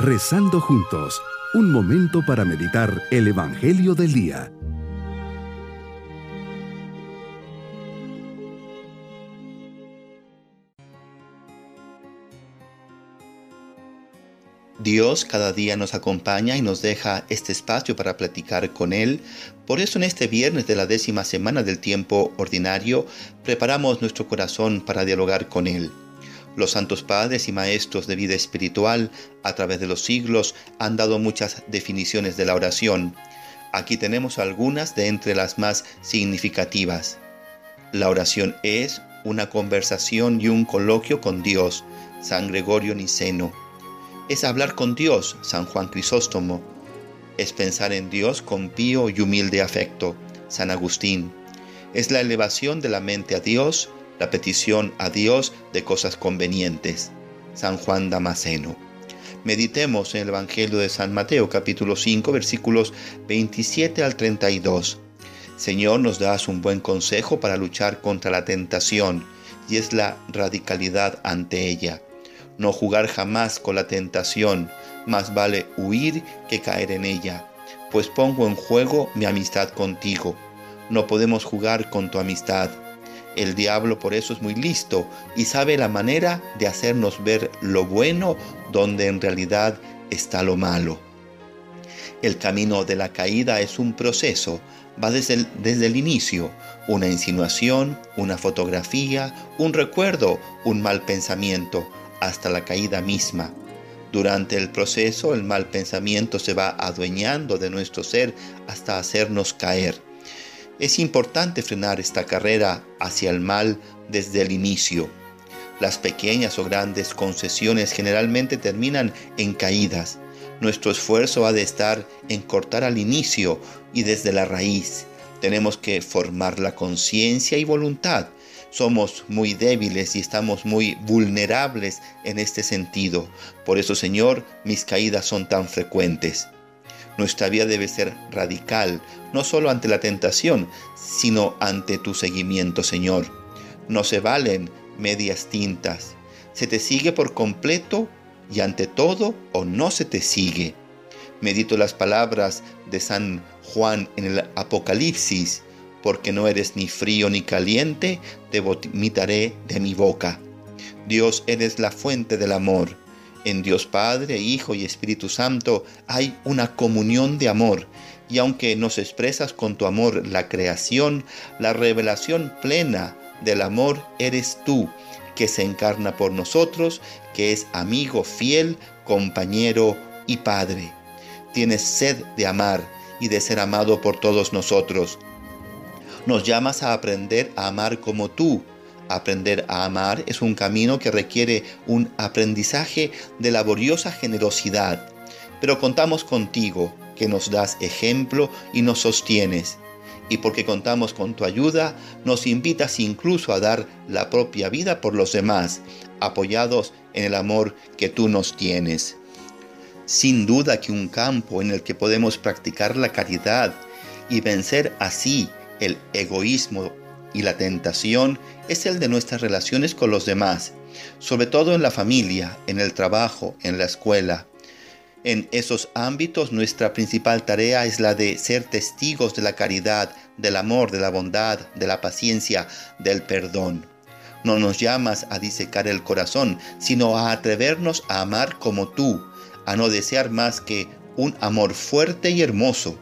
Rezando juntos, un momento para meditar el Evangelio del Día. Dios cada día nos acompaña y nos deja este espacio para platicar con Él. Por eso en este viernes de la décima semana del tiempo ordinario preparamos nuestro corazón para dialogar con Él. Los santos padres y maestros de vida espiritual a través de los siglos han dado muchas definiciones de la oración. Aquí tenemos algunas de entre las más significativas. La oración es una conversación y un coloquio con Dios, San Gregorio Niceno. Es hablar con Dios, San Juan Crisóstomo. Es pensar en Dios con pío y humilde afecto, San Agustín. Es la elevación de la mente a Dios, la petición a Dios de cosas convenientes. San Juan Damasceno. Meditemos en el Evangelio de San Mateo capítulo 5 versículos 27 al 32. Señor, nos das un buen consejo para luchar contra la tentación y es la radicalidad ante ella. No jugar jamás con la tentación, más vale huir que caer en ella, pues pongo en juego mi amistad contigo. No podemos jugar con tu amistad el diablo por eso es muy listo y sabe la manera de hacernos ver lo bueno donde en realidad está lo malo. El camino de la caída es un proceso, va desde el, desde el inicio, una insinuación, una fotografía, un recuerdo, un mal pensamiento, hasta la caída misma. Durante el proceso el mal pensamiento se va adueñando de nuestro ser hasta hacernos caer. Es importante frenar esta carrera hacia el mal desde el inicio. Las pequeñas o grandes concesiones generalmente terminan en caídas. Nuestro esfuerzo ha de estar en cortar al inicio y desde la raíz. Tenemos que formar la conciencia y voluntad. Somos muy débiles y estamos muy vulnerables en este sentido. Por eso, Señor, mis caídas son tan frecuentes. Nuestra vida debe ser radical, no solo ante la tentación, sino ante tu seguimiento, Señor. No se valen medias tintas. Se te sigue por completo y ante todo o no se te sigue. Medito las palabras de San Juan en el Apocalipsis, porque no eres ni frío ni caliente, te vomitaré de mi boca. Dios, eres la fuente del amor en Dios Padre, Hijo y Espíritu Santo hay una comunión de amor y aunque nos expresas con tu amor la creación, la revelación plena del amor eres tú, que se encarna por nosotros, que es amigo fiel, compañero y Padre. Tienes sed de amar y de ser amado por todos nosotros. Nos llamas a aprender a amar como tú, Aprender a amar es un camino que requiere un aprendizaje de laboriosa generosidad, pero contamos contigo, que nos das ejemplo y nos sostienes. Y porque contamos con tu ayuda, nos invitas incluso a dar la propia vida por los demás, apoyados en el amor que tú nos tienes. Sin duda que un campo en el que podemos practicar la caridad y vencer así el egoísmo y la tentación es el de nuestras relaciones con los demás, sobre todo en la familia, en el trabajo, en la escuela. En esos ámbitos nuestra principal tarea es la de ser testigos de la caridad, del amor, de la bondad, de la paciencia, del perdón. No nos llamas a disecar el corazón, sino a atrevernos a amar como tú, a no desear más que un amor fuerte y hermoso,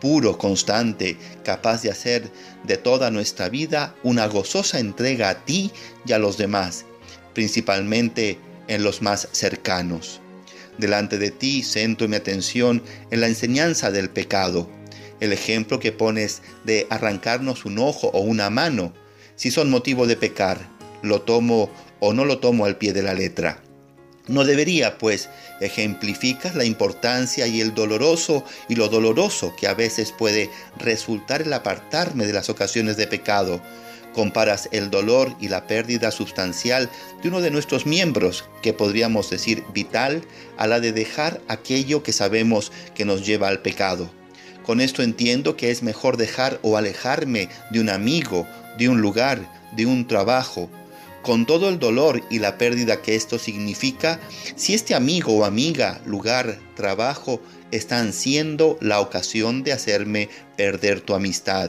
puro, constante, capaz de hacer de toda nuestra vida una gozosa entrega a ti y a los demás, principalmente en los más cercanos. Delante de ti centro mi atención en la enseñanza del pecado, el ejemplo que pones de arrancarnos un ojo o una mano, si son motivo de pecar, lo tomo o no lo tomo al pie de la letra. No debería, pues, ejemplificas la importancia y el doloroso y lo doloroso que a veces puede resultar el apartarme de las ocasiones de pecado. Comparas el dolor y la pérdida sustancial de uno de nuestros miembros, que podríamos decir vital, a la de dejar aquello que sabemos que nos lleva al pecado. Con esto entiendo que es mejor dejar o alejarme de un amigo, de un lugar, de un trabajo, con todo el dolor y la pérdida que esto significa, si este amigo o amiga, lugar, trabajo, están siendo la ocasión de hacerme perder tu amistad.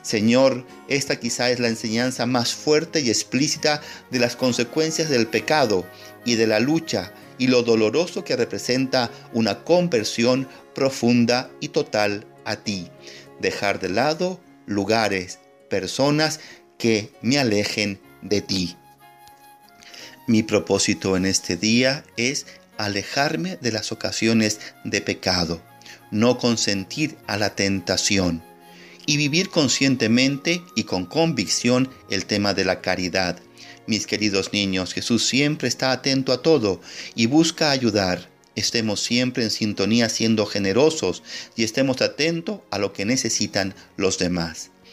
Señor, esta quizá es la enseñanza más fuerte y explícita de las consecuencias del pecado y de la lucha y lo doloroso que representa una conversión profunda y total a ti. Dejar de lado lugares, personas que me alejen de ti. Mi propósito en este día es alejarme de las ocasiones de pecado, no consentir a la tentación y vivir conscientemente y con convicción el tema de la caridad. Mis queridos niños, Jesús siempre está atento a todo y busca ayudar. Estemos siempre en sintonía siendo generosos y estemos atentos a lo que necesitan los demás